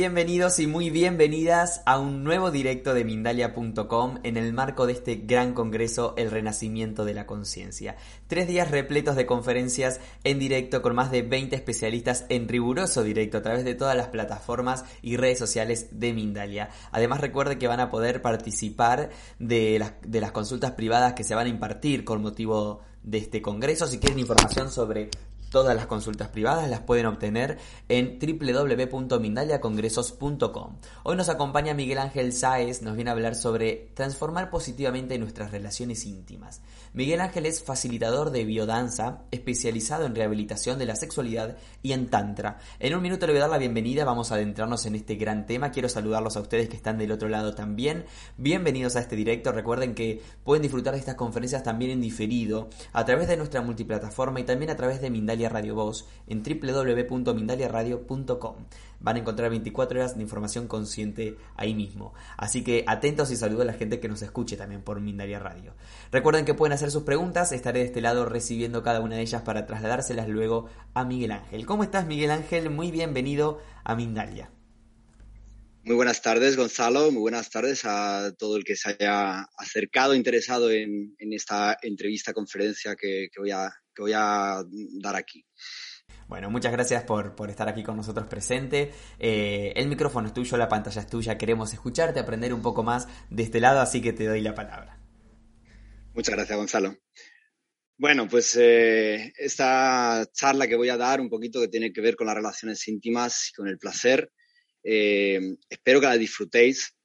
bienvenidos y muy bienvenidas a un nuevo directo de Mindalia.com en el marco de este gran congreso El Renacimiento de la Conciencia. Tres días repletos de conferencias en directo con más de 20 especialistas en riguroso directo a través de todas las plataformas y redes sociales de Mindalia. Además recuerde que van a poder participar de las, de las consultas privadas que se van a impartir con motivo de este congreso. Si quieren información sobre Todas las consultas privadas las pueden obtener en www.mindaliacongresos.com. Hoy nos acompaña Miguel Ángel Sáez, nos viene a hablar sobre transformar positivamente nuestras relaciones íntimas. Miguel Ángel es facilitador de biodanza, especializado en rehabilitación de la sexualidad y en tantra. En un minuto le voy a dar la bienvenida, vamos a adentrarnos en este gran tema. Quiero saludarlos a ustedes que están del otro lado también. Bienvenidos a este directo. Recuerden que pueden disfrutar de estas conferencias también en diferido a través de nuestra multiplataforma y también a través de Mindalia Radio Voz en www.mindaliaradio.com. Van a encontrar 24 horas de información consciente ahí mismo. Así que atentos y saludo a la gente que nos escuche también por Mindalia Radio. Recuerden que pueden hacer sus preguntas, estaré de este lado recibiendo cada una de ellas para trasladárselas luego a Miguel Ángel. ¿Cómo estás Miguel Ángel? Muy bienvenido a Mindalia. Muy buenas tardes, Gonzalo. Muy buenas tardes a todo el que se haya acercado, interesado en, esta entrevista, conferencia que, voy a, que voy a dar aquí. Bueno, muchas gracias por, por estar aquí con nosotros presente. Eh, el micrófono es tuyo, la pantalla es tuya. Queremos escucharte, aprender un poco más de este lado, así que te doy la palabra. Muchas gracias, Gonzalo. Bueno, pues eh, esta charla que voy a dar, un poquito que tiene que ver con las relaciones íntimas y con el placer, eh, espero que la disfrutéis.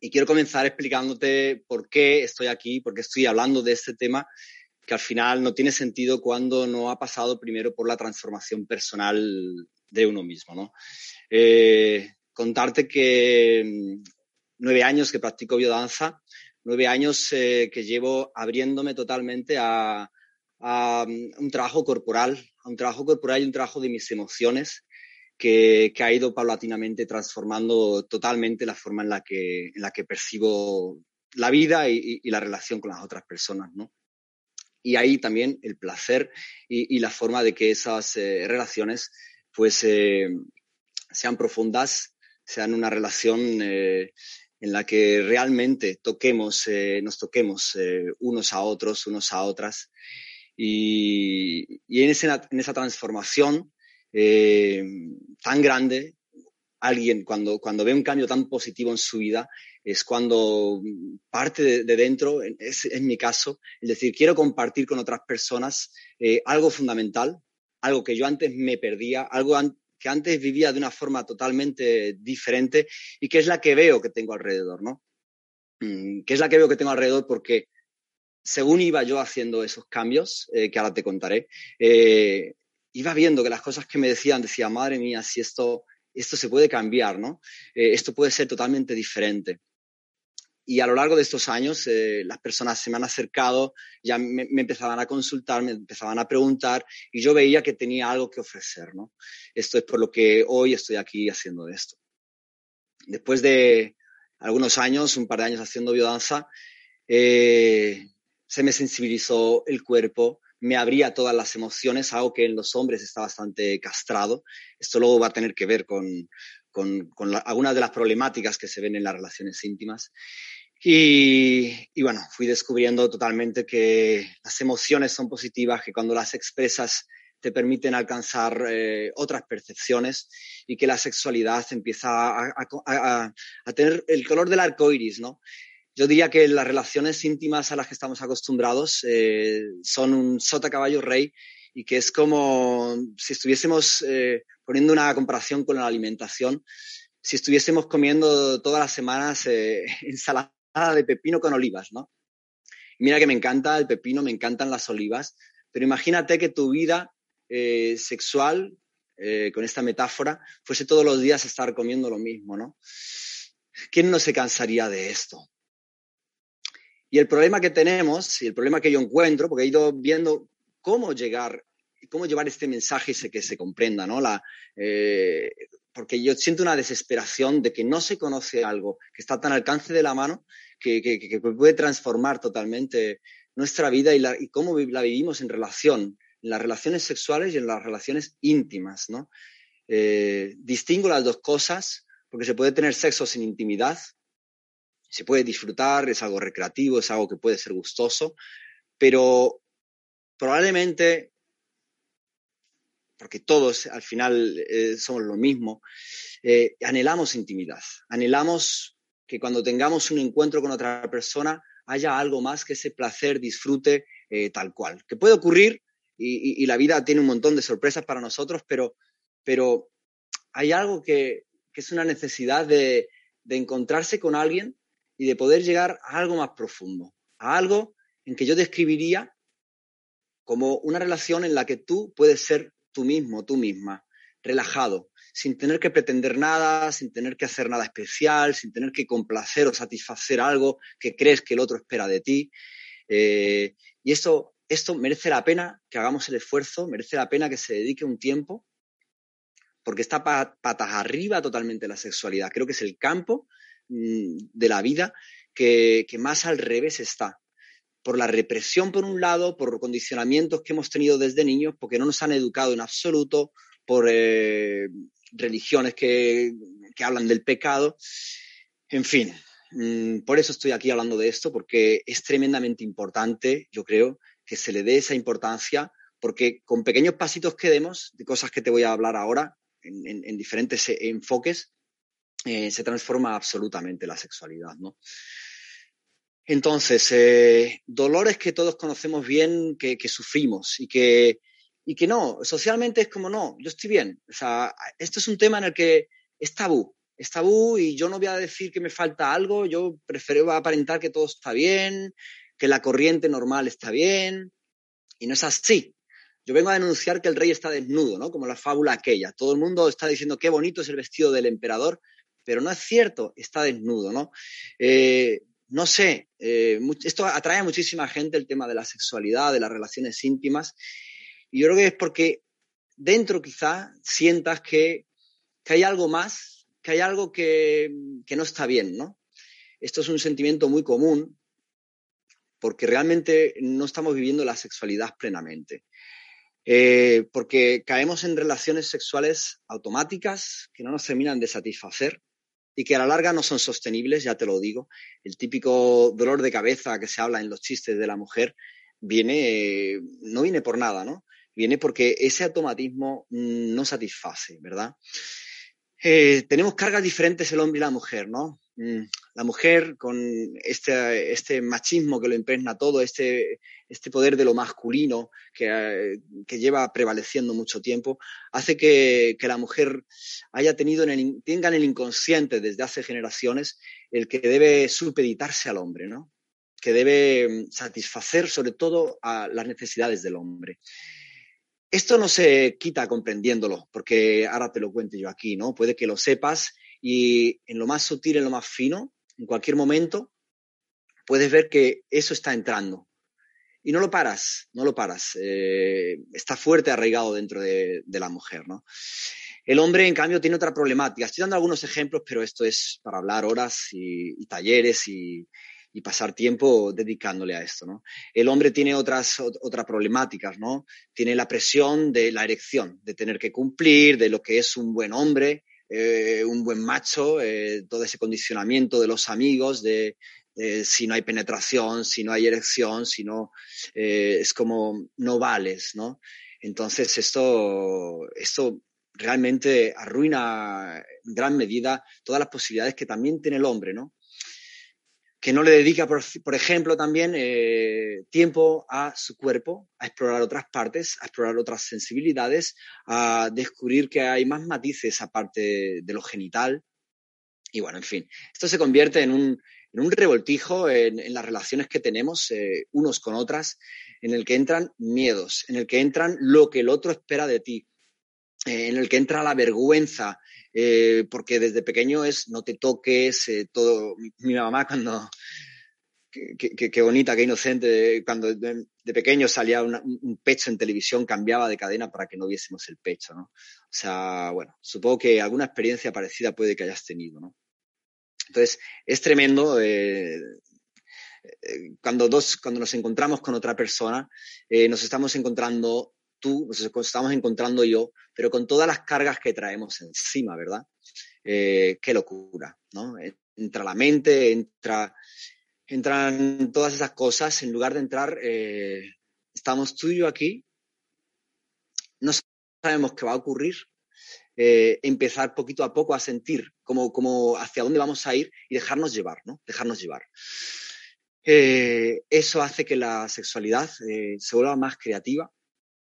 Y quiero comenzar explicándote por qué estoy aquí, por qué estoy hablando de este tema, que al final no tiene sentido cuando no ha pasado primero por la transformación personal de uno mismo. Eh, contarte que mm, nueve años que practico biodanza, nueve años eh, que llevo abriéndome totalmente a, a, un trabajo corporal, a un trabajo corporal y un trabajo de mis emociones, que, ha ido paulatinamente transformando totalmente la forma en la que, en la que percibo la vida y, y la relación con las otras personas, ¿no? Y ahí también el placer y, y la forma de que esas eh, relaciones pues eh, sean profundas, sean una relación eh, en la que realmente toquemos, nos toquemos unos a otros, unos a otras. Y, y en, ese, en, esa transformación tan grande, alguien cuando, cuando ve un cambio tan positivo en su vida, es cuando parte de, de dentro, es, en mi caso, es decir, quiero compartir con otras personas eh, algo fundamental, algo que yo antes me perdía, algo an que antes vivía de una forma totalmente diferente y que es la que veo que tengo alrededor, ¿no? Mm, que es la que veo que tengo alrededor porque según iba yo haciendo esos cambios, eh, que ahora te contaré, eh, iba viendo que las cosas que me decían, decía, madre mía, si esto, esto se puede cambiar, ¿no? Eh, esto puede ser totalmente diferente. Y a lo largo de estos años, eh, las personas se me han acercado, ya me, me, empezaban a consultar, me empezaban a preguntar y yo veía que tenía algo que ofrecer, ¿no? Esto es por lo que hoy estoy aquí haciendo esto. Después de algunos años, un par de años haciendo biodanza, eh, se me sensibilizó el cuerpo, me abría todas las emociones, algo que en los hombres está bastante castrado. Esto luego va a tener que ver con, con, con la, algunas de las problemáticas que se ven en las relaciones íntimas. Y, y, bueno, fui descubriendo totalmente que las emociones son positivas, que cuando las expresas te permiten alcanzar eh, otras percepciones y que la sexualidad empieza a, a, a, a tener el color del arco iris, ¿no? Yo diría que las relaciones íntimas a las que estamos acostumbrados eh, son un sota caballo rey y que es como si estuviésemos eh, poniendo una comparación con la alimentación si estuviésemos comiendo todas las semanas eh, ensalada de pepino con olivas, ¿no? Mira que me encanta el pepino, me encantan las olivas, pero imagínate que tu vida eh, sexual, eh, con esta metáfora, fuese todos los días estar comiendo lo mismo, ¿no? ¿Quién no se cansaría de esto? Y el problema que tenemos, y el problema que yo encuentro, porque he ido viendo cómo llegar, cómo llevar este mensaje y que se comprenda, ¿no? La, eh, porque yo siento una desesperación de que no se conoce algo que está tan al alcance de la mano que, puede transformar totalmente nuestra vida y, cómo la vivimos en relación, en las relaciones sexuales y en las relaciones íntimas, ¿no? Eh, distingo las dos cosas porque se puede tener sexo sin intimidad, se puede disfrutar, es algo recreativo, es algo que puede ser gustoso, pero probablemente porque todos al final eh, somos lo mismo, eh, anhelamos intimidad, anhelamos que cuando tengamos un encuentro con otra persona haya algo más que ese placer, disfrute eh, tal cual. Que puede ocurrir y, y, y, la vida tiene un montón de sorpresas para nosotros, pero, pero hay algo que, que es una necesidad de, de encontrarse con alguien y de poder llegar a algo más profundo, a algo en que yo describiría como una relación en la que tú puedes ser tú mismo, tú misma, relajado, sin tener que pretender nada, sin tener que hacer nada especial, sin tener que complacer o satisfacer algo que crees que el otro espera de ti. Eh, y esto, esto merece la pena que hagamos el esfuerzo, merece la pena que se dedique un tiempo, porque está patas arriba totalmente la sexualidad. Creo que es el campo mmm, de la vida que más al revés está por la represión por un lado, por condicionamientos que hemos tenido desde niños, porque no nos han educado en absoluto, por eh, religiones que, que, hablan del pecado. En fin, mmm, por eso estoy aquí hablando de esto, porque es tremendamente importante, yo creo, que se le dé esa importancia, porque con pequeños pasitos que demos, de cosas que te voy a hablar ahora, en diferentes enfoques, eh, se transforma absolutamente la sexualidad, ¿no? Entonces, eh, dolores que todos conocemos bien, que, que sufrimos y que, y que no, socialmente es como no, yo estoy bien. O sea, esto es un tema en el que es tabú, es tabú y yo no voy a decir que me falta algo, yo prefiero aparentar que todo está bien, que la corriente normal está bien, y no es así. Yo vengo a denunciar que el rey está desnudo, ¿no? Como la fábula aquella. Todo el mundo está diciendo qué bonito es el vestido del emperador, pero no es cierto, está desnudo, ¿no? Eh, no sé, eh, esto atrae a muchísima gente el tema de la sexualidad, de las relaciones íntimas, y yo creo que es porque dentro quizá sientas que, que hay algo más, que hay algo que, que, no está bien, ¿no? Esto es un sentimiento muy común porque realmente no estamos viviendo la sexualidad plenamente. Eh, porque caemos en relaciones sexuales automáticas que no nos terminan de satisfacer, y que a la larga no son sostenibles, ya te lo digo. El típico dolor de cabeza que se habla en los chistes de la mujer viene, no viene por nada, ¿no? Viene porque ese automatismo no satisface, ¿verdad? Eh, tenemos cargas diferentes el hombre y la mujer, ¿no? La mujer con este, este machismo que lo impregna todo, este, este poder de lo masculino que, que, lleva prevaleciendo mucho tiempo, hace que, que la mujer haya tenido tenga en el inconsciente desde hace generaciones el que debe supeditarse al hombre, ¿no? Que debe satisfacer sobre todo las necesidades del hombre. Esto no se quita comprendiéndolo, porque ahora te lo cuento yo aquí, ¿no? Puede que lo sepas y en lo más sutil, en lo más fino, en cualquier momento, puedes ver que eso está entrando. Y no lo paras, no lo paras. Eh, está fuerte arraigado dentro de, la mujer, ¿no? El hombre, en cambio, tiene otra problemática. Estoy dando algunos ejemplos, pero esto es para hablar horas y, y talleres y, y, pasar tiempo dedicándole a esto, ¿no? El hombre tiene otras, otras problemáticas, ¿no? Tiene la presión de la erección, de tener que cumplir, de lo que es un buen hombre, eh, un buen macho, eh, todo ese condicionamiento de los amigos, de, de, si no hay penetración, si no hay erección, si no, eh, es como no vales, ¿no? Entonces esto, esto realmente arruina en gran medida todas las posibilidades que también tiene el hombre, ¿no? Que no le dedica, por, ejemplo, también eh, tiempo a su cuerpo, a explorar otras partes, a explorar otras sensibilidades, a descubrir que hay más matices aparte de lo genital, Y bueno, en fin, esto se convierte en un, en revoltijo en, en, las relaciones que tenemos eh, unos con otras, en el que entran miedos, en el que entran lo que el otro espera de ti, eh, en el que entra la vergüenza, eh, porque desde pequeño es no te toques, eh, todo. Mi mamá cuando, qué bonita, qué inocente, cuando de, de pequeño salía una, un pecho en televisión, cambiaba de cadena para que no viésemos el pecho, ¿no? O sea, bueno, supongo que alguna experiencia parecida puede que hayas tenido, ¿no? Entonces, es tremendo eh, cuando, dos, cuando nos encontramos con otra persona, eh, nos estamos encontrando tú, nos estamos encontrando yo, pero con todas las cargas que traemos encima, ¿verdad? Eh, qué locura, ¿no? Entra la mente, entra, entran todas esas cosas, en lugar de entrar, eh, estamos tú y yo aquí, no sabemos qué va a ocurrir, eh, empezar poquito a poco a sentir como, como hacia dónde vamos a ir y dejarnos llevar, ¿no? Dejarnos llevar. Eso hace que la sexualidad se vuelva más creativa,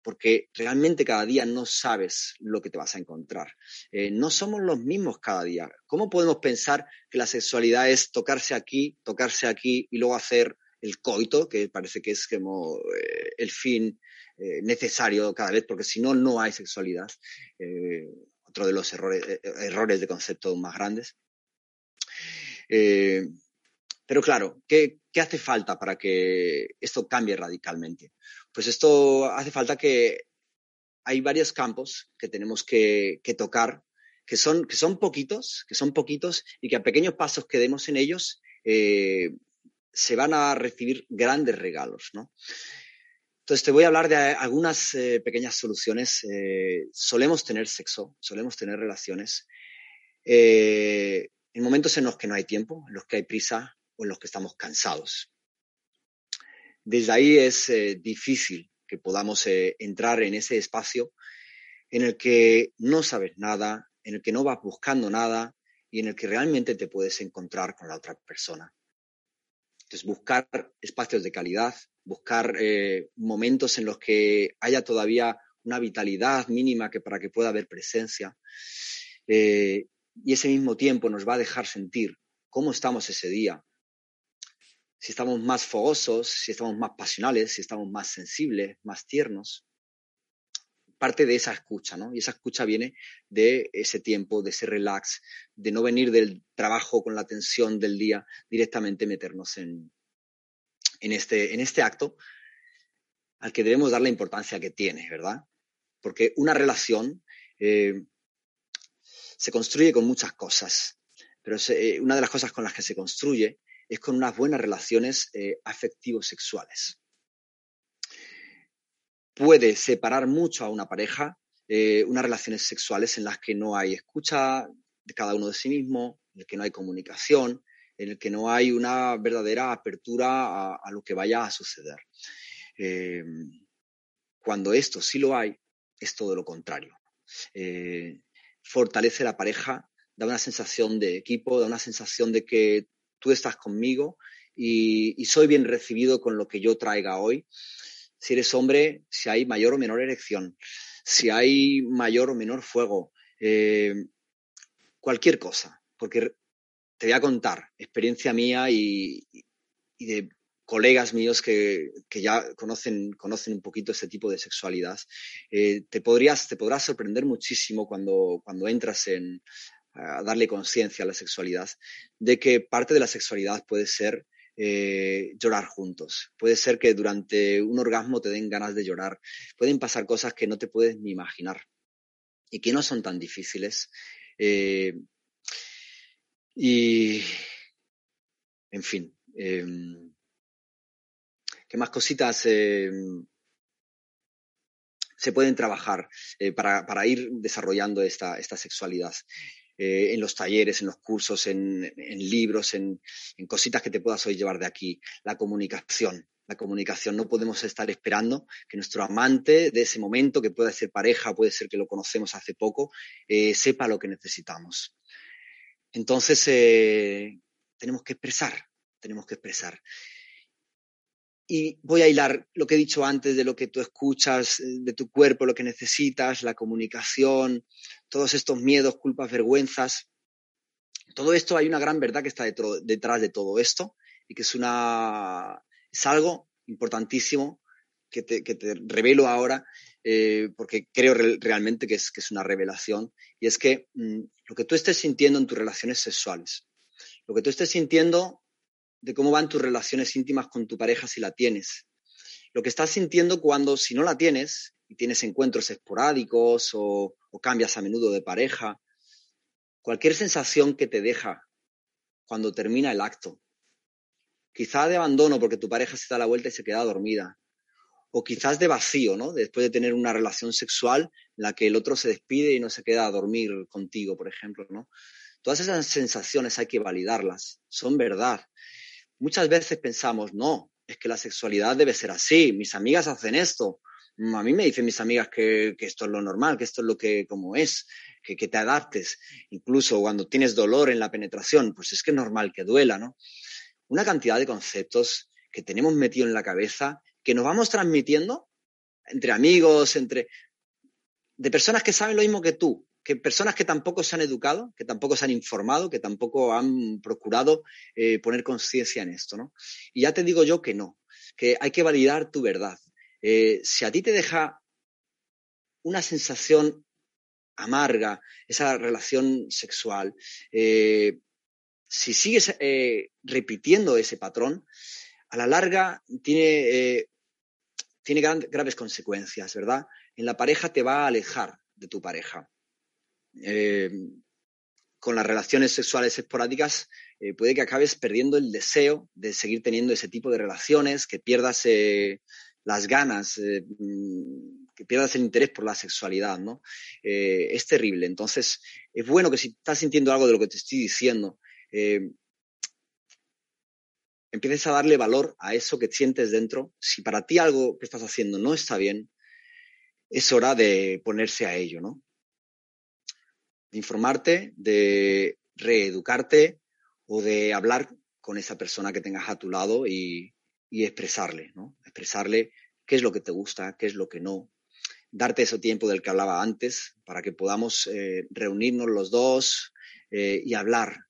porque realmente cada día no sabes lo que te vas a encontrar. Eh, no somos los mismos cada día. ¿Cómo podemos pensar que la sexualidad es tocarse aquí, tocarse aquí y luego hacer el coito, que parece que es como eh, el fin eh, necesario cada vez, porque si no, no hay sexualidad. Otro de los errores, errores de concepto más grandes. Pero claro, ¿qué, ¿qué hace falta para que esto cambie radicalmente? Pues esto hace falta que hay varios campos que tenemos que, que tocar, que son, que son poquitos, que son poquitos y que a pequeños pasos que demos en ellos eh, se van a recibir grandes regalos, ¿no? Entonces te voy a hablar de algunas eh, pequeñas soluciones. Eh, solemos tener sexo, solemos tener relaciones eh, en momentos en los que no hay tiempo, en los que hay prisa o en los que estamos cansados desde ahí es eh, difícil que podamos eh, entrar en ese espacio en el que no sabes nada, en el que no vas buscando nada y en el que realmente te puedes encontrar con la otra persona. Entonces, buscar espacios de calidad, buscar eh, momentos en los que haya todavía una vitalidad mínima que para que pueda haber presencia. Y ese mismo tiempo nos va a dejar sentir cómo estamos ese día, si estamos más fogosos, si estamos más pasionales, si estamos más sensibles, más tiernos. Parte de esa escucha, ¿no? Y esa escucha viene de ese tiempo, de ese relax, de no venir del trabajo con la tensión del día, directamente meternos en, en, este, en este acto al que debemos dar la importancia que tiene, ¿verdad? Porque una relación eh, se construye con muchas cosas, pero se, eh, una de las cosas con las que se construye es con unas buenas relaciones eh, afectivos sexuales. Puede separar mucho a una pareja eh, unas relaciones sexuales en las que no hay escucha de cada uno de sí mismo, en el que no hay comunicación, en el que no hay una verdadera apertura a, a lo que vaya a suceder. Eh, cuando esto sí lo hay, es todo lo contrario. Eh, fortalece la pareja, da una sensación de equipo, da una sensación de que tú estás conmigo y, soy bien recibido con lo que yo traiga hoy. Si eres hombre, si hay mayor o menor erección, si hay mayor o menor fuego, eh, cualquier cosa, porque te voy a contar experiencia mía y, y de colegas míos que, que, ya conocen, conocen un poquito este tipo de sexualidad, eh, te, podrías, te podrás sorprender muchísimo cuando, cuando entras en, a darle conciencia a la sexualidad, de que parte de la sexualidad puede ser eh, llorar juntos. Puede ser que durante un orgasmo te den ganas de llorar. Pueden pasar cosas que no te puedes ni imaginar y que no son tan difíciles. Eh, y, en fin, eh, ¿qué más cositas eh, se pueden trabajar eh, para, para, ir desarrollando esta, esta sexualidad? Eh, en los talleres, en los cursos, en, libros, en, cositas que te puedas hoy llevar de aquí. La comunicación. La comunicación. No podemos estar esperando que nuestro amante de ese momento, que puede ser pareja, puede ser que lo conocemos hace poco, eh, sepa lo que necesitamos. Entonces, eh, tenemos que expresar, tenemos que expresar. Y voy a hilar lo que he dicho antes de lo que tú escuchas, de tu cuerpo, lo que necesitas, la comunicación, todos estos miedos, culpas, vergüenzas, todo esto hay una gran verdad que está detrás de todo esto y que es, una, algo importantísimo que te, revelo ahora eh, porque creo realmente que es, que es una revelación. Y es que mm, lo que tú estés sintiendo en tus relaciones sexuales, lo que tú estés sintiendo de cómo van tus relaciones íntimas con tu pareja si la tienes, lo que estás sintiendo cuando si no la tienes y tienes encuentros esporádicos o, o cambias a menudo de pareja, cualquier sensación que te deja cuando termina el acto, quizá de abandono porque tu pareja se da la vuelta y se queda dormida, o quizás de vacío, ¿no? Después de tener una relación sexual en la que el otro se despide y no se queda a dormir contigo, por ejemplo, ¿no? Todas esas sensaciones hay que validarlas, son verdad. Muchas veces pensamos, no, es que la sexualidad debe ser así, mis amigas hacen esto, a mí me dicen mis amigas que, esto es lo normal, que esto es lo que como es, que, que, te adaptes. Incluso cuando tienes dolor en la penetración, pues es que es normal que duela, ¿no? Una cantidad de conceptos que tenemos metido en la cabeza que nos vamos transmitiendo entre amigos, entre de personas que saben lo mismo que tú, que personas que tampoco se han educado, que tampoco se han informado, que tampoco han procurado eh, poner conciencia en esto, ¿no? Y ya te digo yo que no, que hay que validar tu verdad. Eh, si a ti te deja una sensación amarga, esa relación sexual, eh, si sigues repitiendo ese patrón, a la larga tiene, tiene graves consecuencias, ¿verdad? En la pareja te va a alejar de tu pareja. con las relaciones sexuales esporádicas puede que acabes perdiendo el deseo de seguir teniendo ese tipo de relaciones, que pierdas las ganas, eh, mm, que pierdas el interés por la sexualidad, ¿no? Eh, es terrible. Entonces, es bueno que si estás sintiendo algo de lo que te estoy diciendo, eh, empieces a darle valor a eso que sientes dentro. Si para ti algo que estás haciendo no está bien, es hora de ponerse a ello, ¿no? De informarte, de reeducarte o de hablar con esa persona que tengas a tu lado y, y expresarle, ¿no? Expresarle qué es lo que te gusta, qué es lo que no. Darte ese tiempo del que hablaba antes para que podamos eh, reunirnos los dos eh, y hablar.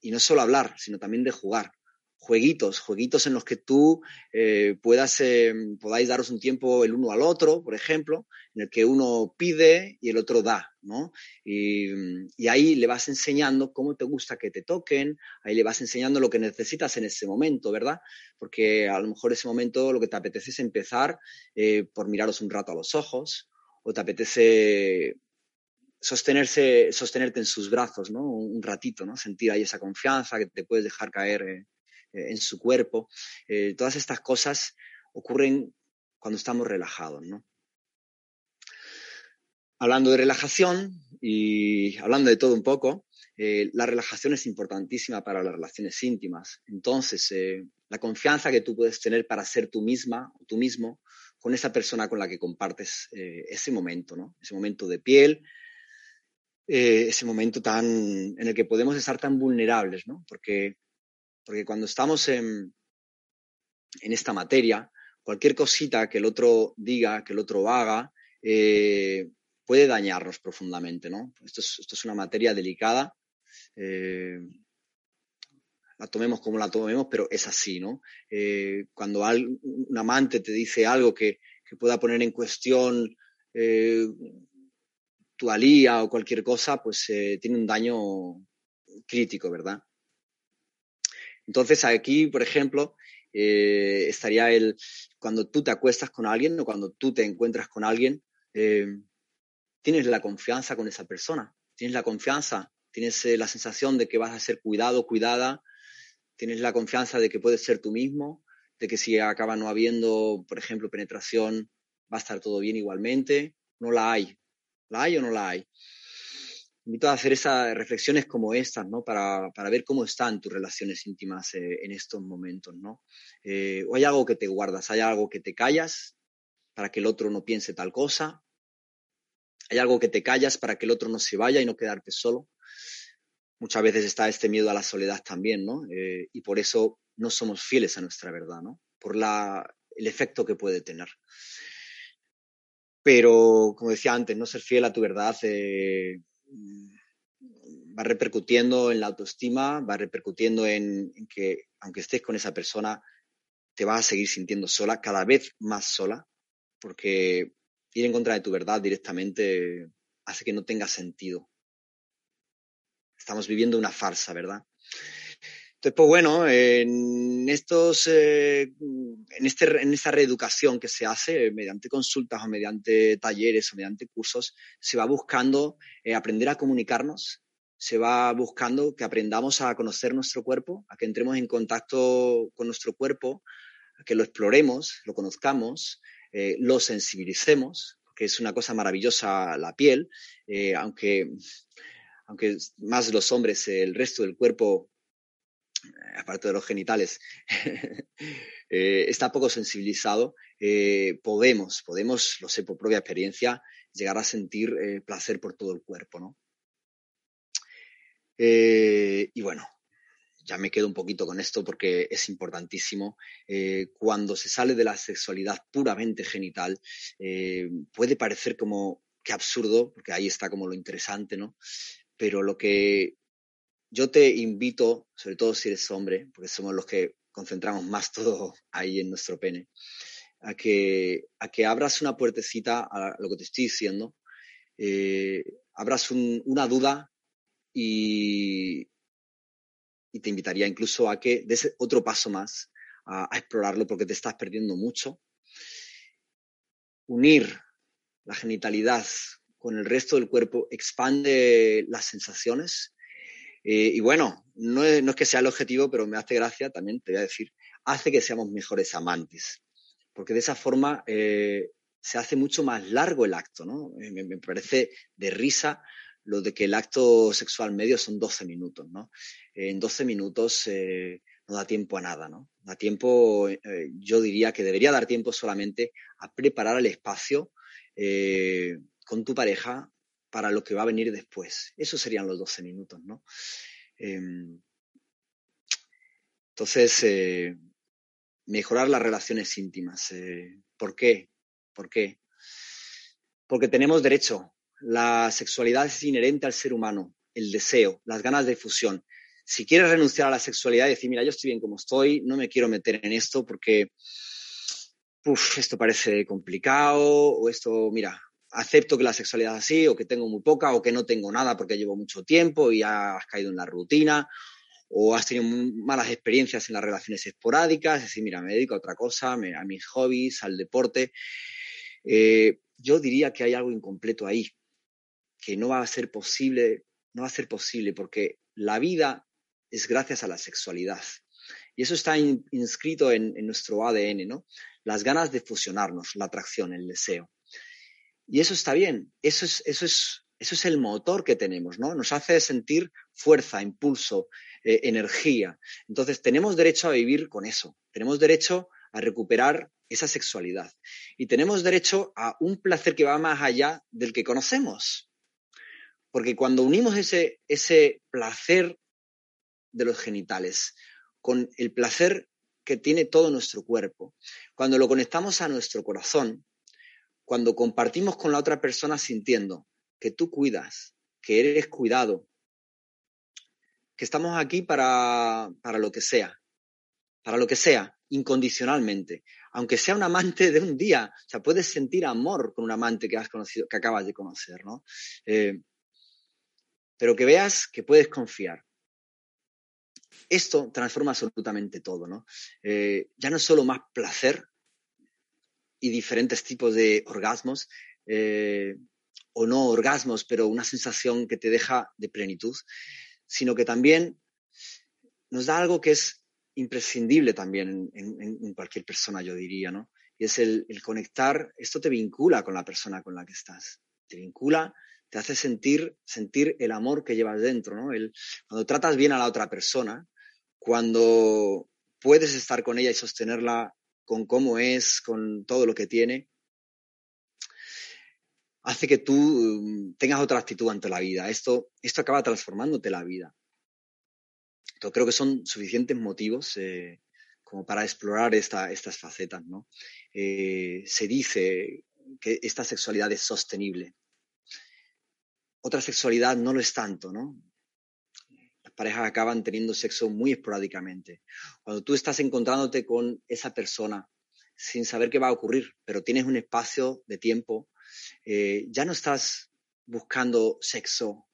Y no solo hablar, sino también de jugar jueguitos, jueguitos en los que tú eh, puedas, eh, podáis daros un tiempo el uno al otro, por ejemplo, en el que uno pide y el otro da, ¿no? Y, ahí le vas enseñando cómo te gusta que te toquen, ahí le vas enseñando lo que necesitas en ese momento, ¿verdad? Porque a lo mejor ese momento lo que te apetece es empezar eh, por miraros un rato a los ojos, o te apetece sostenerse, sostenerte en sus brazos, ¿no? Un ratito, ¿no? Sentir ahí esa confianza que te puedes dejar caer eh, en su cuerpo. Eh, todas estas cosas ocurren cuando estamos relajados, ¿no? Hablando de relajación y hablando de todo un poco, eh, la relajación es importantísima para las relaciones íntimas. Entonces, la confianza que tú puedes tener para ser tú misma o tú mismo con esa persona con la que compartes ese momento, ¿no? Ese momento de piel, ese momento tan en el que podemos estar tan vulnerables, ¿no? Porque porque cuando estamos en, esta materia, cualquier cosita que el otro diga, que el otro haga, eh, puede dañarnos profundamente, ¿no? Esto es, una materia delicada. Eh, la tomemos como la tomemos, pero es así, ¿no? Eh, cuando un amante te dice algo que, pueda poner en cuestión tu alía o cualquier cosa, pues tiene un daño crítico, ¿verdad? Entonces aquí, por ejemplo, eh, estaría el cuando tú te acuestas con alguien o cuando tú te encuentras con alguien, eh, tienes la confianza con esa persona, tienes la confianza, tienes eh, la sensación de que vas a ser cuidado, cuidada, tienes la confianza de que puedes ser tú mismo, de que si acaba no habiendo, por ejemplo, penetración, va a estar todo bien igualmente, no la hay, ¿la hay o no la hay? Invito a hacer esas reflexiones como estas, ¿no? Para, para ver cómo están tus relaciones íntimas eh, en estos momentos, ¿no? Eh, hay algo que te guardas, hay algo que te callas para que el otro no piense tal cosa, hay algo que te callas para que el otro no se vaya y no quedarte solo. Muchas veces está este miedo a la soledad también, ¿no? Eh, y por eso no somos fieles a nuestra verdad, ¿no? Por la, el efecto que puede tener. Pero, como decía antes, no ser fiel a tu verdad va repercutiendo en la autoestima, va repercutiendo en, en, que aunque estés con esa persona, te vas a seguir sintiendo sola, cada vez más sola, porque ir en contra de tu verdad directamente hace que no tenga sentido. Estamos viviendo una farsa, ¿verdad? Entonces, pues bueno, en, estos, eh, en, este, en esta reeducación que se hace mediante consultas o mediante talleres o mediante cursos, se va buscando eh, aprender a comunicarnos, se va buscando que aprendamos a conocer nuestro cuerpo, a que entremos en contacto con nuestro cuerpo, a que lo exploremos, lo conozcamos, eh, lo sensibilicemos, que es una cosa maravillosa la piel, eh, aunque, aunque más los hombres, el resto del cuerpo aparte de los genitales, eh, está poco sensibilizado, eh, podemos, podemos, lo sé por propia experiencia, llegar a sentir eh, placer por todo el cuerpo, ¿no? y bueno, ya me quedo un poquito con esto porque es importantísimo. cuando se sale de la sexualidad puramente genital, puede parecer como que absurdo, porque ahí está como lo interesante, ¿no? Pero lo que yo te invito, sobre todo si eres hombre, porque somos los que concentramos más todo ahí en nuestro pene, a que, a que abras una puertecita a lo que te estoy diciendo, eh, abras un, una duda y, y, te invitaría incluso a que des otro paso más a explorarlo porque te estás perdiendo mucho. Unir la genitalidad con el resto del cuerpo expande las sensaciones, eh, y bueno, no es, no es, que sea el objetivo, pero me hace gracia también, te voy a decir, hace que seamos mejores amantes, porque de esa forma eh, se hace mucho más largo el acto, ¿no? Eh, me, parece de risa lo de que el acto sexual medio son 12 minutos, ¿no? en 12 minutos no da tiempo a nada, ¿no? Da tiempo, yo diría que debería dar tiempo solamente a preparar el espacio con tu pareja para lo que va a venir después. Esos serían los 12 minutos, ¿no? Eh, entonces, eh, mejorar las relaciones íntimas. Eh, ¿Por qué? ¿Por qué? Porque tenemos derecho. La sexualidad es inherente al ser humano, el deseo, las ganas de fusión. Si quieres renunciar a la sexualidad y decir, mira, yo estoy bien como estoy, no me quiero meter en esto porque uf, esto parece complicado, o esto, mira, acepto que la sexualidad es así, o que tengo muy poca, o que no tengo nada porque llevo mucho tiempo y has caído en la rutina, o has tenido malas experiencias en las relaciones esporádicas, es decir, mira, me dedico a otra cosa, a mis hobbies, al deporte. Eh, yo diría que hay algo incompleto ahí, que no va a ser posible, no va a ser posible, porque la vida es gracias a la sexualidad. Y eso está in, inscrito en, en nuestro ADN, ¿no? Las ganas de fusionarnos, la atracción, el deseo. Y eso está bien, eso es, eso es, eso es el motor que tenemos, ¿no? Nos hace sentir fuerza, impulso, eh, energía. Entonces, tenemos derecho a vivir con eso, tenemos derecho a recuperar esa sexualidad y tenemos derecho a un placer que va más allá del que conocemos. Porque cuando unimos ese, ese placer de los genitales con el placer que tiene todo nuestro cuerpo, cuando lo conectamos a nuestro corazón, cuando compartimos con la otra persona sintiendo que tú cuidas, que eres cuidado, que estamos aquí para, para lo que sea, para lo que sea, incondicionalmente, aunque sea un amante de un día, o sea, puedes sentir amor con un amante que has conocido, que acabas de conocer, ¿no? Eh, pero que veas que puedes confiar. Esto transforma absolutamente todo, ¿no? Eh, ya no es solo más placer, y diferentes tipos de orgasmos, eh, o no orgasmos, pero una sensación que te deja de plenitud, sino que también nos da algo que es imprescindible también en, en, en cualquier persona, yo diría, ¿no? Y es el, el, conectar, esto te vincula con la persona con la que estás, te vincula, te hace sentir, sentir el amor que llevas dentro, ¿no? El, cuando tratas bien a la otra persona, cuando puedes estar con ella y sostenerla con cómo es, con todo lo que tiene, hace que tú mm, tengas otra actitud ante la vida. Esto, esto acaba transformándote la vida. Entonces, creo que son suficientes motivos eh, como para explorar esta, estas facetas. ¿no? Eh, se dice que esta sexualidad es sostenible. Otra sexualidad no lo es tanto, ¿no? Parejas acaban teniendo sexo muy esporádicamente. Cuando tú estás encontrándote con esa persona sin saber qué va a ocurrir, pero tienes un espacio de tiempo, eh, ya no estás buscando sexo,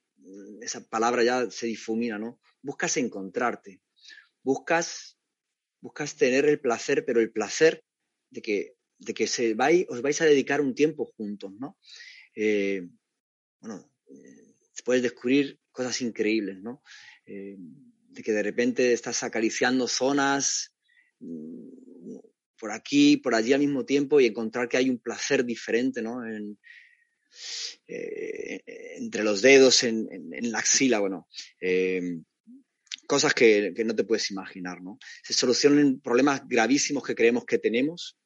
esa palabra ya se difumina, ¿no? Buscas encontrarte, buscas, buscas tener el placer, pero el placer de que, de que se os vais a dedicar un tiempo juntos, ¿no? Eh, bueno, eh, puedes descubrir cosas increíbles, ¿no? Eh, de que de repente estás acariciando zonas mm, por aquí, por allí al mismo tiempo y encontrar que hay un placer diferente, ¿no? Eh, entre los dedos, en, en, la axila, bueno, eh, cosas que, que, no te puedes imaginar, ¿no? Se solucionan problemas gravísimos que creemos que tenemos.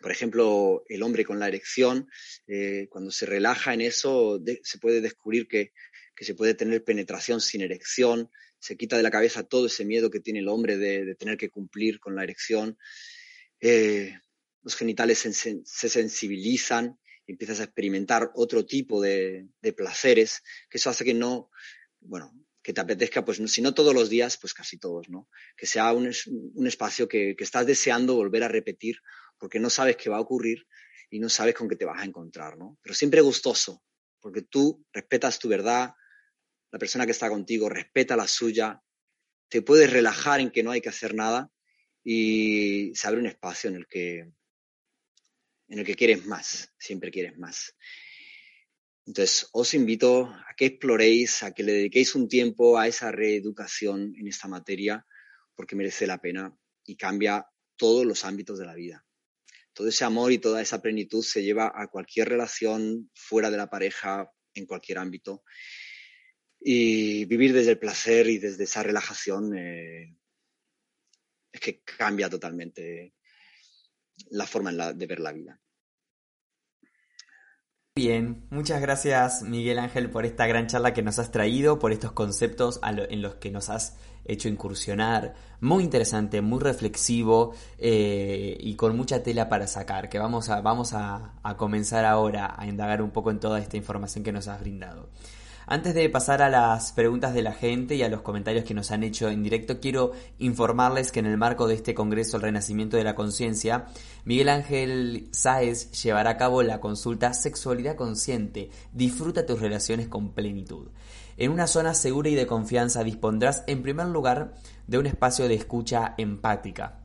Por ejemplo, el hombre con la erección, eh, cuando se relaja en eso, de, se puede descubrir que que se puede tener penetración sin erección, se quita de la cabeza todo ese miedo que tiene el hombre de, de tener que cumplir con la erección. Eh, los genitales se, se, sensibilizan empiezas a experimentar otro tipo de, de, placeres, que eso hace que no, bueno, que te apetezca, pues si no todos los días, pues casi todos, ¿no? Que sea un, un espacio que, que estás deseando volver a repetir porque no sabes qué va a ocurrir y no sabes con qué te vas a encontrar, ¿no? Pero siempre gustoso, porque tú respetas tu verdad, la persona que está contigo respeta la suya, te puedes relajar en que no hay que hacer nada y se abre un espacio en el que, en el que quieres más, siempre quieres más. Entonces, os invito a que exploréis, a que le dediquéis un tiempo a esa reeducación en esta materia, porque merece la pena y cambia todos los ámbitos de la vida. Todo ese amor y toda esa plenitud se lleva a cualquier relación fuera de la pareja, en cualquier ámbito. Y vivir desde el placer y desde esa relajación eh, es que cambia totalmente la forma de ver la vida. Bien, muchas gracias Miguel Ángel por esta gran charla que nos has traído, por estos conceptos en los que nos has hecho incursionar. Muy interesante, muy reflexivo eh, y con mucha tela para sacar, que vamos, a, vamos a, a comenzar ahora a indagar un poco en toda esta información que nos has brindado. Antes de pasar a las preguntas de la gente y a los comentarios que nos han hecho en directo, quiero informarles que en el marco de este Congreso El Renacimiento de la Conciencia, Miguel Ángel Sáez llevará a cabo la consulta Sexualidad Consciente. Disfruta tus relaciones con plenitud. En una zona segura y de confianza dispondrás en primer lugar de un espacio de escucha empática.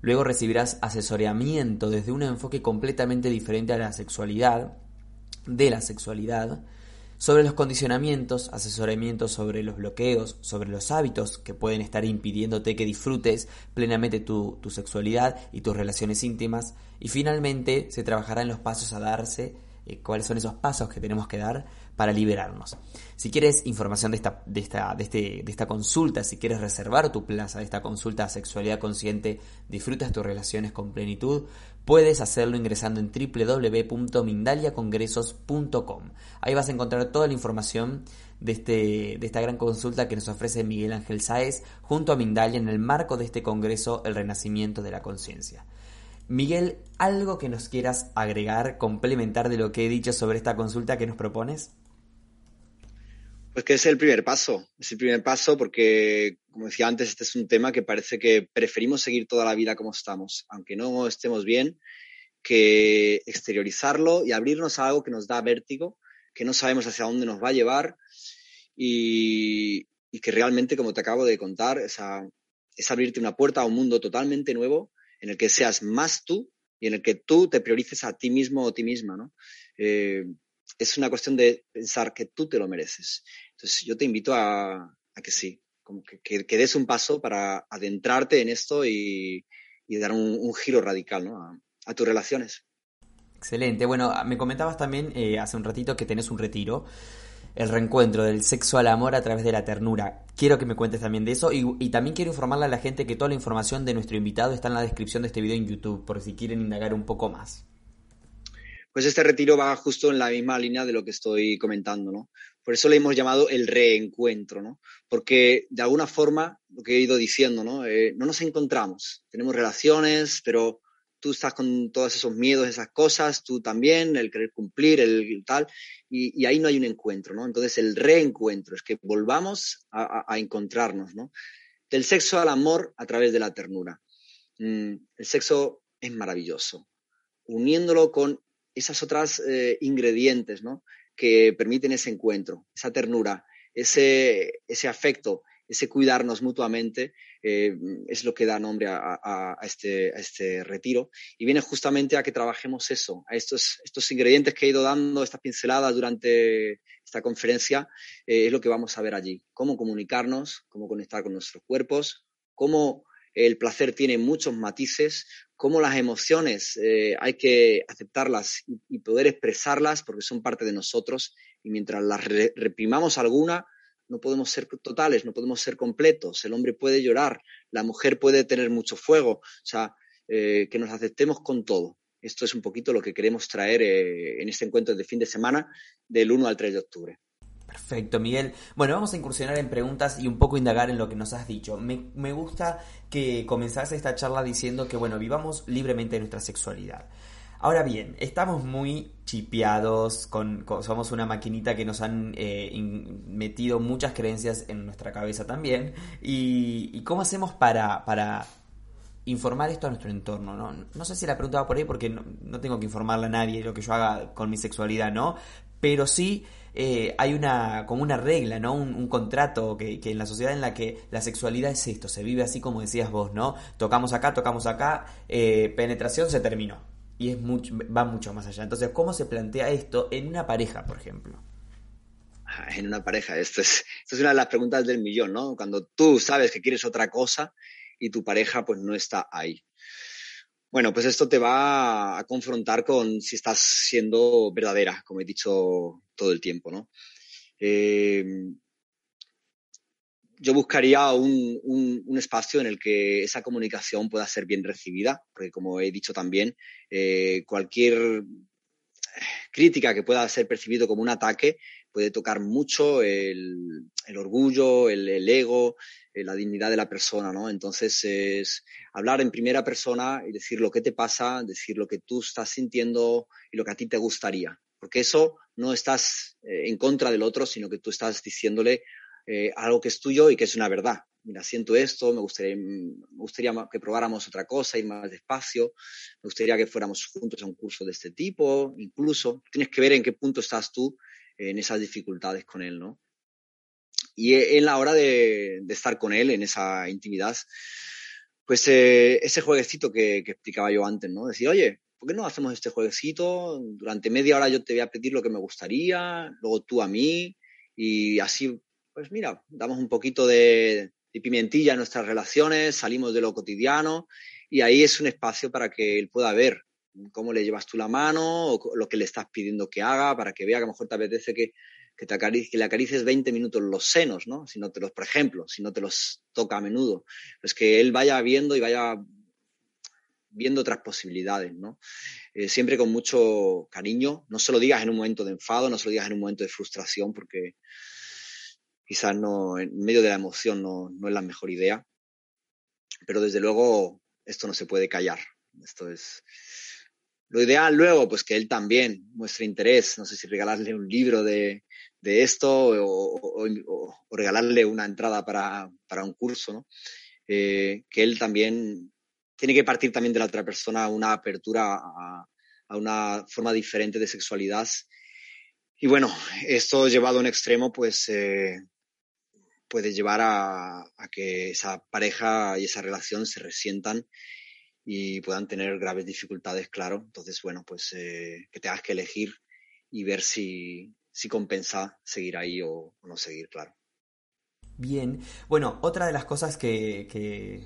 Luego recibirás asesoramiento desde un enfoque completamente diferente a la sexualidad, de la sexualidad, sobre los condicionamientos, asesoramiento sobre los bloqueos, sobre los hábitos que pueden estar impidiéndote que disfrutes plenamente tu, tu sexualidad y tus relaciones íntimas. Y finalmente se trabajará en los pasos a darse, eh, cuáles son esos pasos que tenemos que dar para liberarnos. Si quieres información de esta, de, esta, este, de esta consulta, si quieres reservar tu plaza de esta consulta a sexualidad consciente, disfrutas tus relaciones con plenitud, puedes hacerlo ingresando en www.mindaliacongresos.com. Ahí vas a encontrar toda la información de, este, de esta gran consulta que nos ofrece Miguel Ángel Sáez junto a Mindalia en el marco de este congreso El Renacimiento de la Conciencia. Miguel, ¿algo que nos quieras agregar, complementar de lo que he dicho sobre esta consulta que nos propones? Pues que es el primer paso, es el primer paso porque, como decía antes, este es un tema que parece que preferimos seguir toda la vida como estamos, aunque no estemos bien, que exteriorizarlo y abrirnos a algo que nos da vértigo, que no sabemos hacia dónde nos va a llevar y, que realmente, como te acabo de contar, es, es abrirte una puerta a un mundo totalmente nuevo en el que seas más tú y en el que tú te priorices a ti mismo o a ti misma, ¿no? Eh, es una cuestión de pensar que tú te lo mereces. Entonces yo te invito a, a que sí, como que, que, des un paso para adentrarte en esto y, y dar un, giro radical ¿no? a, a, tus relaciones. Excelente. Bueno, me comentabas también eh, hace un ratito que tenés un retiro, el reencuentro del sexo al amor a través de la ternura. Quiero que me cuentes también de eso y, también quiero informarle a la gente que toda la información de nuestro invitado está en la descripción de este video en YouTube, por si quieren indagar un poco más pues este retiro va justo en la misma línea de lo que estoy comentando, ¿no? Por eso le hemos llamado el reencuentro, ¿no? Porque de alguna forma, lo que he ido diciendo, ¿no? Eh, no nos encontramos, tenemos relaciones, pero tú estás con todos esos miedos, esas cosas, tú también, el querer cumplir, el tal, y, ahí no hay un encuentro, ¿no? Entonces el reencuentro es que volvamos a, encontrarnos, ¿no? Del sexo al amor a través de la ternura. Mm, el sexo es maravilloso, uniéndolo con esas otras eh, ingredientes, ¿no? Que permiten ese encuentro, esa ternura, ese, ese afecto, ese cuidarnos mutuamente eh, es lo que da nombre a, este, este, retiro. Y viene justamente a que trabajemos eso, a estos, estos ingredientes que he ido dando, estas pinceladas durante esta conferencia, eh, es lo que vamos a ver allí, cómo comunicarnos, cómo conectar con nuestros cuerpos, cómo el placer tiene muchos matices, cómo las emociones eh, hay que aceptarlas y, poder expresarlas porque son parte de nosotros. Y mientras las reprimamos alguna, no podemos ser totales, no podemos ser completos. El hombre puede llorar, la mujer puede tener mucho fuego, o sea, eh, que nos aceptemos con todo. Esto es un poquito lo que queremos traer eh, en este encuentro de fin de semana del 1 al 3 de octubre. Perfecto, Miguel. Bueno, vamos a incursionar en preguntas y un poco indagar en lo que nos has dicho. Me, me gusta que comenzase esta charla diciendo que, bueno, vivamos libremente nuestra sexualidad. Ahora bien, estamos muy chipeados, con, somos una maquinita que nos han eh, metido muchas creencias en nuestra cabeza también. ¿Y, cómo hacemos para, para informar esto a nuestro entorno? ¿no? no sé si la pregunta va por ahí porque no, tengo que informarle a nadie lo que yo haga con mi sexualidad, ¿no? Pero sí eh, hay una como una regla, ¿no? Un, contrato que, que, en la sociedad en la que la sexualidad es esto, se vive así como decías vos, ¿no? Tocamos acá, tocamos acá, eh, penetración se terminó y es mucho, va mucho más allá. Entonces, ¿cómo se plantea esto en una pareja, por ejemplo? Ah, en una pareja, esto es, una de las preguntas del millón, ¿no? Cuando tú sabes que quieres otra cosa y tu pareja pues no está ahí. Bueno, pues esto te va a confrontar con si estás siendo verdadera, como he dicho todo el tiempo, ¿no? Eh, yo buscaría un, espacio en el que esa comunicación pueda ser bien recibida, porque como he dicho también, eh, cualquier crítica que pueda ser percibido como un ataque puede tocar mucho el, orgullo, el, ego, eh, la dignidad de la persona, ¿no? Entonces es hablar en primera persona y decir lo que te pasa, decir lo que tú estás sintiendo y lo que a ti te gustaría, porque eso no estás eh, en contra del otro, sino que tú estás diciéndole eh, algo que es tuyo y que es una verdad. Mira, siento esto, me gustaría, me gustaría que probáramos otra cosa, ir más despacio, me gustaría que fuéramos juntos a un curso de este tipo, incluso. Tienes que ver en qué punto estás tú en esas dificultades con él, ¿no? Y e, en la hora de, estar con él, en esa intimidad, pues eh, ese jueguecito que, que, explicaba yo antes, ¿no? Decir, oye, ¿por qué no hacemos este jueguecito? Durante media hora yo te voy a pedir lo que me gustaría, luego tú a mí, y así pues mira, damos un poquito de, pimentilla a nuestras relaciones, salimos de lo cotidiano y ahí es un espacio para que él pueda ver cómo le llevas tú la mano o lo que le estás pidiendo que haga, para que vea que a lo mejor te apetece que, que, te que le acaricies 20 minutos los senos, ¿no? Si no te los, por ejemplo, si no te los toca a menudo. Pues que él vaya viendo y vaya viendo otras posibilidades, ¿no? Eh, siempre con mucho cariño. No se lo digas en un momento de enfado, no se lo digas en un momento de frustración, porque quizás no, en medio de la emoción no, no es la mejor idea, pero desde luego esto no se puede callar. Esto es lo ideal luego, pues que él también muestre interés, no sé si regalarle un libro de, de esto o, regalarle una entrada para, para un curso, ¿no? Eh, que él también tiene que partir también de la otra persona una apertura a, a, una forma diferente de sexualidad. Y bueno, esto llevado a un extremo, pues eh, puede llevar a, que esa pareja y esa relación se resientan y puedan tener graves dificultades, claro. Entonces, bueno, pues eh, que tengas que elegir y ver si, si compensa seguir ahí o, no seguir, claro. Bien, bueno, otra de las cosas que,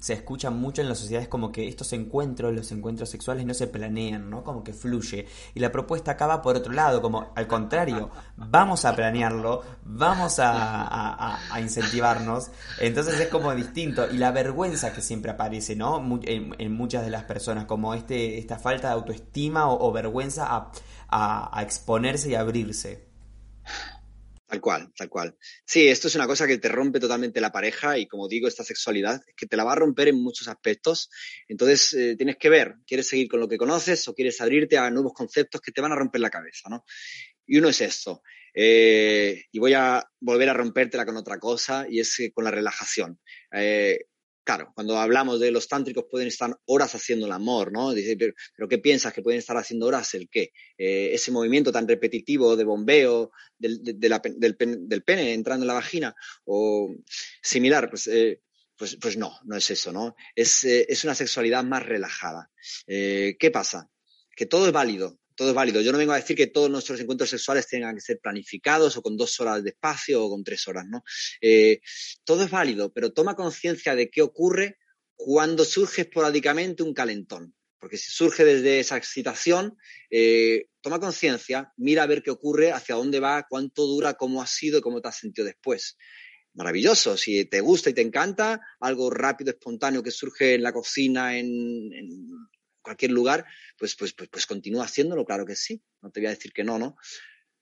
se escucha mucho en la sociedad es como que estos encuentros, los encuentros sexuales no se planean, ¿no? Como que fluye. Y la propuesta acaba por otro lado, como al contrario, vamos a planearlo, vamos a, incentivarnos. Entonces es como distinto. Y la vergüenza que siempre aparece, ¿no? En, muchas de las personas, como este, esta falta de autoestima o, vergüenza a, exponerse y abrirse. Tal cual, tal cual. Sí, esto es una cosa que te rompe totalmente la pareja y como digo, esta sexualidad es que te la va a romper en muchos aspectos. Entonces eh, tienes que ver, ¿quieres seguir con lo que conoces o quieres abrirte a nuevos conceptos que te van a romper la cabeza? ¿no? Y uno es esto. Eh, y voy a volver a rompértela con otra cosa y es con la relajación. Eh, claro, cuando hablamos de los tántricos pueden estar horas haciendo el amor, ¿no? Dice, pero, ¿qué piensas que pueden estar haciendo horas? ¿El qué? Eh, ese movimiento tan repetitivo de bombeo del, del, pene entrando en la vagina o similar, pues, eh, pues, pues, no, no es eso, ¿no? Es, eh, es una sexualidad más relajada. ¿Qué pasa? Que todo es válido, todo es válido. Yo no vengo a decir que todos nuestros encuentros sexuales tengan que ser planificados o con dos horas de espacio o con tres horas, ¿no? Eh, todo es válido, pero toma conciencia de qué ocurre cuando surge esporádicamente un calentón. Porque si surge desde esa excitación, eh, toma conciencia, mira a ver qué ocurre, hacia dónde va, cuánto dura, cómo ha sido y cómo te has sentido después maravilloso. Si te gusta y te encanta, algo rápido, espontáneo que surge en la cocina, en, cualquier lugar, pues, pues, pues, pues continúa haciéndolo, claro que sí. No te voy a decir que no, ¿no?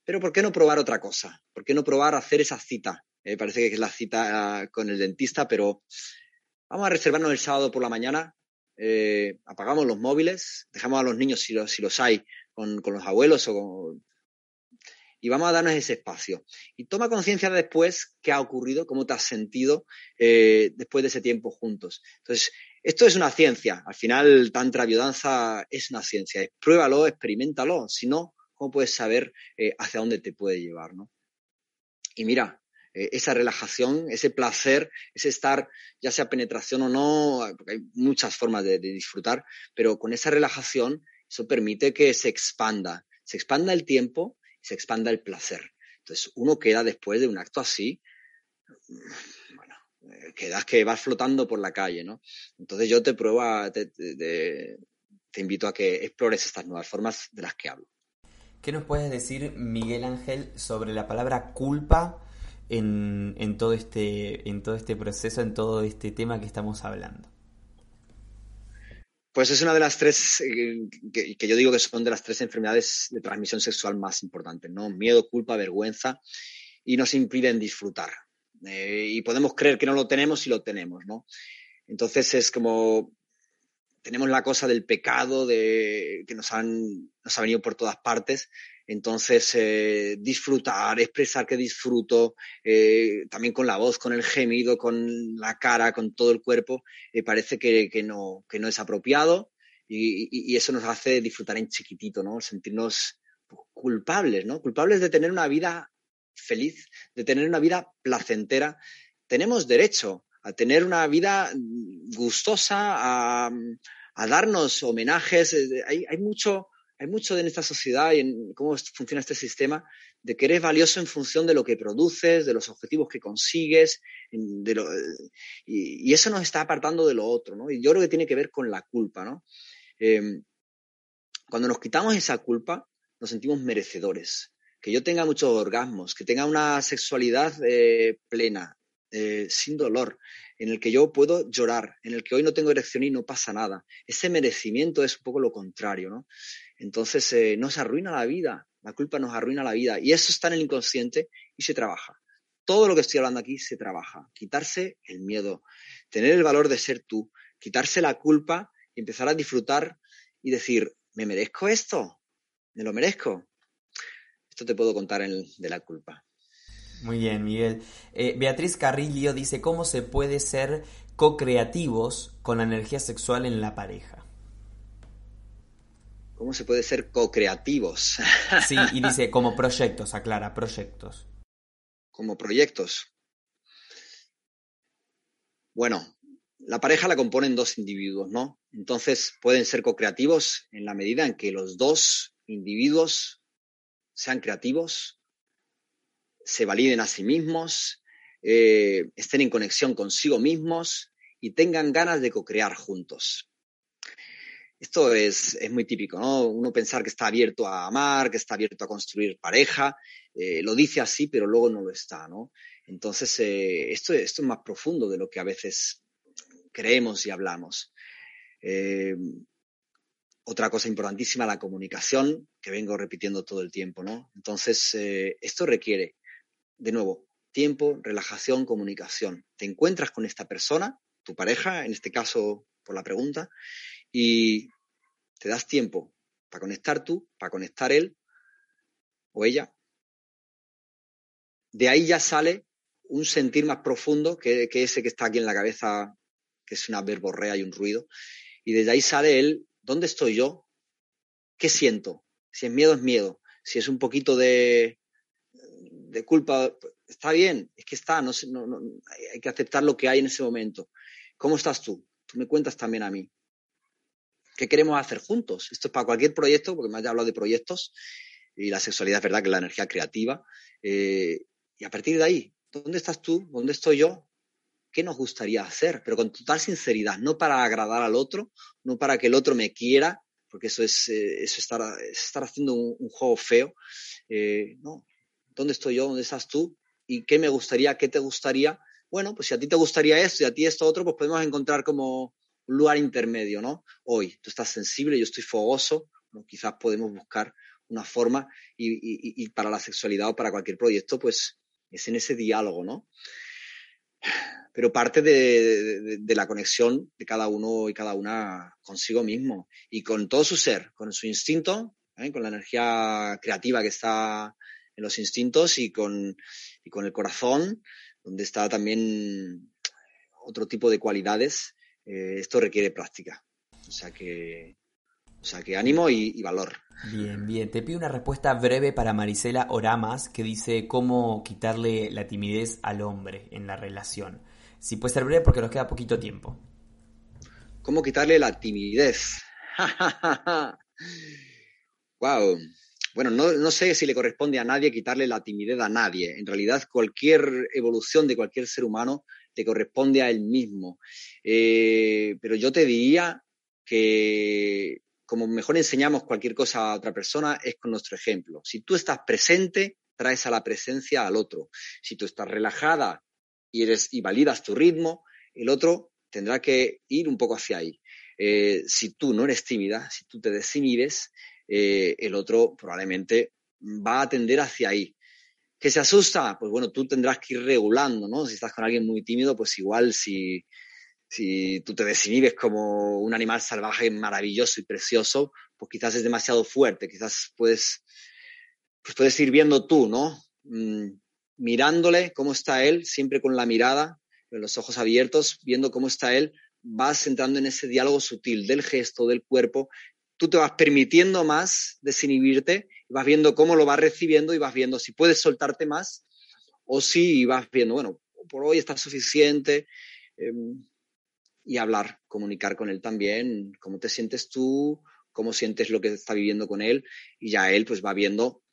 Pero ¿por qué no probar otra cosa? ¿Por qué no probar hacer esa cita? Eh, parece que es la cita ah, con el dentista, pero vamos a reservarnos el sábado por la mañana, eh, apagamos los móviles, dejamos a los niños, si los, si los hay, con, con los abuelos o con, y vamos a darnos ese espacio. Y toma conciencia después qué ha ocurrido, cómo te has sentido eh, después de ese tiempo juntos. Entonces, esto es una ciencia. Al final, Tantra Biodanza es una ciencia. Pruébalo, experimentalo. Si no, ¿cómo puedes saber eh, hacia dónde te puede llevar? ¿no? Y mira, eh, esa relajación, ese placer, ese estar, ya sea penetración o no, porque hay muchas formas de, de disfrutar, pero con esa relajación, eso permite que se expanda. Se expanda el tiempo y se expanda el placer. Entonces, uno queda después de un acto así quedas que vas flotando por la calle, ¿no? Entonces yo te prueba, te, invito a que explores estas nuevas formas de las que hablo. ¿Qué nos puedes decir, Miguel Ángel, sobre la palabra culpa en, todo, este, en todo este proceso, en todo este tema que estamos hablando? Pues es una de las tres, eh, que, que, yo digo que son de las tres enfermedades de transmisión sexual más importantes, ¿no? Miedo, culpa, vergüenza, y nos impiden disfrutar. Eh, y podemos creer que no lo tenemos y lo tenemos, ¿no? Entonces es como tenemos la cosa del pecado de, que nos, han, nos ha venido por todas partes. Entonces, eh, disfrutar, expresar que disfruto, eh, también con la voz, con el gemido, con la cara, con todo el cuerpo, parece que, que, no, que no es apropiado y, y, eso nos hace disfrutar en chiquitito, ¿no? Sentirnos culpables, ¿no? Culpables de tener una vida feliz, de tener una vida placentera, tenemos derecho a tener una vida gustosa, a, darnos homenajes. Eh, hay, mucho, hay mucho en esta sociedad y en cómo funciona este sistema de que eres valioso en función de lo que produces, de los objetivos que consigues, y, eso nos está apartando de lo otro, ¿no? Y yo creo que tiene que ver con la culpa, ¿no? Em, cuando nos quitamos esa culpa, nos sentimos merecedores que yo tenga muchos orgasmos, que tenga una sexualidad eh, plena, eh, sin dolor, en el que yo puedo llorar, en el que hoy no tengo erección y no pasa nada. Ese merecimiento es un poco lo contrario, ¿no? Entonces eh, nos arruina la vida, la culpa nos arruina la vida y eso está en el inconsciente y se trabaja. Todo lo que estoy hablando aquí se trabaja. Quitarse el miedo, tener el valor de ser tú, quitarse la culpa y empezar a disfrutar y decir, ¿me merezco esto? ¿Me lo merezco? Te puedo contar de la culpa. Muy bien, Miguel. Eh, Beatriz Carrillo dice, ¿cómo se puede ser co-creativos con la energía sexual en la pareja? ¿Cómo se puede ser co-creativos? sí, y dice, como proyectos, aclara, proyectos. Como proyectos. Bueno, la pareja la componen dos individuos, ¿no? Entonces pueden ser co-creativos en la medida en que los dos individuos sean creativos, se validen a sí mismos, eh, estén en conexión consigo mismos y tengan ganas de co-crear juntos. Esto es, muy típico, ¿no? Uno pensar que está abierto a amar, que está abierto a construir pareja, eh, lo dice así, pero luego no lo está, ¿no? Entonces, eh, esto, esto, es más profundo de lo que a veces creemos y hablamos. Otra cosa importantísima, la comunicación, que vengo repitiendo todo el tiempo, ¿no? Entonces, eh, esto requiere de nuevo, tiempo, relajación, comunicación. Te encuentras con esta persona, tu pareja, en este caso por la pregunta, y te das tiempo para conectar tú, para conectar él o ella. De ahí ya sale un sentir más profundo que, ese que está aquí en la cabeza, que es una verborrea y un ruido. Y desde ahí sale él, ¿dónde estoy yo? ¿Qué siento? Si es miedo, es miedo. Si es un poquito de, culpa, está bien, es que está, no, no, no, hay que aceptar lo que hay en ese momento. ¿Cómo estás tú? Tú me cuentas también a mí. ¿Qué queremos hacer juntos? Esto es para cualquier proyecto, porque me has hablado de proyectos, y la sexualidad es verdad que es la energía creativa. Eh, y a partir de ahí, ¿dónde estás tú? ¿Dónde estoy yo? ¿Qué nos gustaría hacer? Pero con total sinceridad, no para agradar al otro, no para que el otro me quiera, porque eso es, eh, eso estar, es estar haciendo un, juego feo. Eh, no, ¿dónde estoy yo? ¿Dónde estás tú? ¿Y qué me gustaría? ¿Qué te gustaría? Bueno, pues si a ti te gustaría esto y a ti esto otro, pues podemos encontrar como un lugar intermedio, ¿no? Hoy tú estás sensible, yo estoy fogoso, quizás podemos buscar una forma y, y, y, para la sexualidad o para cualquier proyecto, pues es en ese diálogo, ¿no? Pero parte de, de, de, la conexión de cada uno y cada una consigo mismo y con todo su ser, con su instinto, ¿eh? con la energía creativa que está en los instintos y con, y con el corazón, donde está también otro tipo de cualidades eh, esto requiere práctica. O sea que, o sea que ánimo y, y, valor. Bien, bien. Te pido una respuesta breve para Marisela Oramas, que dice cómo quitarle la timidez al hombre en la relación. Si puede ser breve porque nos queda poquito tiempo. ¿Cómo quitarle la timidez? wow. Bueno, no, sé si le corresponde a nadie quitarle la timidez a nadie. En realidad, cualquier evolución de cualquier ser humano te corresponde a él mismo. Eh, pero yo te diría que como mejor enseñamos cualquier cosa a otra persona es con nuestro ejemplo. Si tú estás presente, traes a la presencia al otro. Si tú estás relajada y, validas tu ritmo, el otro tendrá que ir un poco hacia ahí. Eh, si tú no eres tímida, si tú te desinhibes, eh, el otro probablemente va a tender hacia ahí. ¿Que se asusta? Pues bueno, tú tendrás que ir regulando, ¿no? Si estás con alguien muy tímido, pues igual si, si tú te desinhibes como un animal salvaje maravilloso y precioso, pues quizás es demasiado fuerte, quizás puedes, pues puedes ir viendo tú, ¿no? Mirándole cómo está él, siempre con la mirada, con los ojos abiertos, viendo cómo está él, vas entrando en ese diálogo sutil del gesto, del cuerpo, tú te vas permitiendo más desinhibirte, vas viendo cómo lo vas recibiendo y vas viendo si puedes soltarte más o si vas viendo, bueno, por hoy está suficiente. Eh, y hablar, comunicar con él también, cómo te sientes tú, cómo sientes lo que está viviendo con él y ya él pues va viendo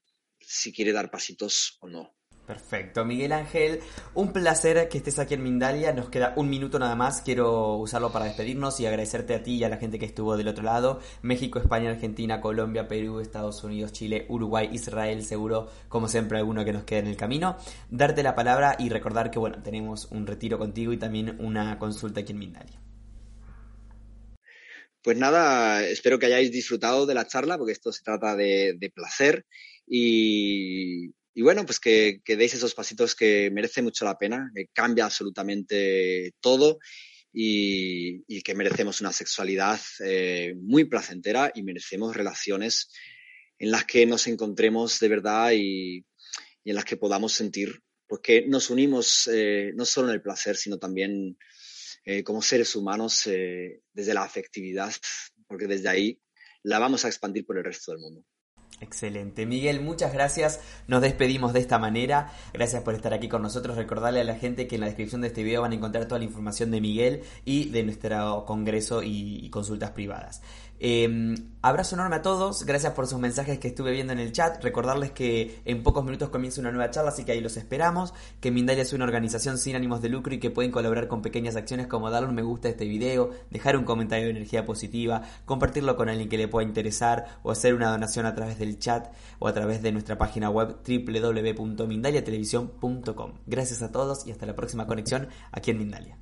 si quiere dar pasitos o no. Perfecto, Miguel Ángel, un placer que estés aquí en Mindalia, nos queda un minuto nada más, quiero usarlo para despedirnos y agradecerte a ti y a la gente que estuvo del otro lado, México, España, Argentina, Colombia, Perú, Estados Unidos, Chile, Uruguay, Israel, seguro, como siempre alguno que nos quede en el camino, darte la palabra y recordar que bueno, tenemos un retiro contigo y también una consulta aquí en Mindalia. Pues nada, espero que hayáis disfrutado de la charla, porque esto se trata de, de placer. Y, y bueno, pues que, deis esos pasitos que merece mucho la pena, que cambia absolutamente todo y, que merecemos una sexualidad eh, muy placentera y merecemos relaciones en las que nos encontremos de verdad y, en las que podamos sentir, porque nos unimos eh, no solo en el placer, sino también eh, como seres humanos desde la afectividad, porque desde ahí la vamos a expandir por el resto del mundo. Excelente. Miguel, muchas gracias. Nos despedimos de esta manera. Gracias por estar aquí con nosotros. Recordarle a la gente que en la descripción de este video van a encontrar toda la información de Miguel y de nuestro congreso y, consultas privadas. Eh, abrazo enorme a todos, gracias por sus mensajes que estuve viendo en el chat. Recordarles que en pocos minutos comienza una nueva charla, así que ahí los esperamos. Que Mindalia es una organización sin ánimos de lucro y que pueden colaborar con pequeñas acciones como darle un me gusta a este video, dejar un comentario de energía positiva, compartirlo con alguien que le pueda interesar o hacer una donación a través del chat o a través de nuestra página web www.mindaliatelevisión.com. Gracias a todos y hasta la próxima conexión aquí en Mindalia.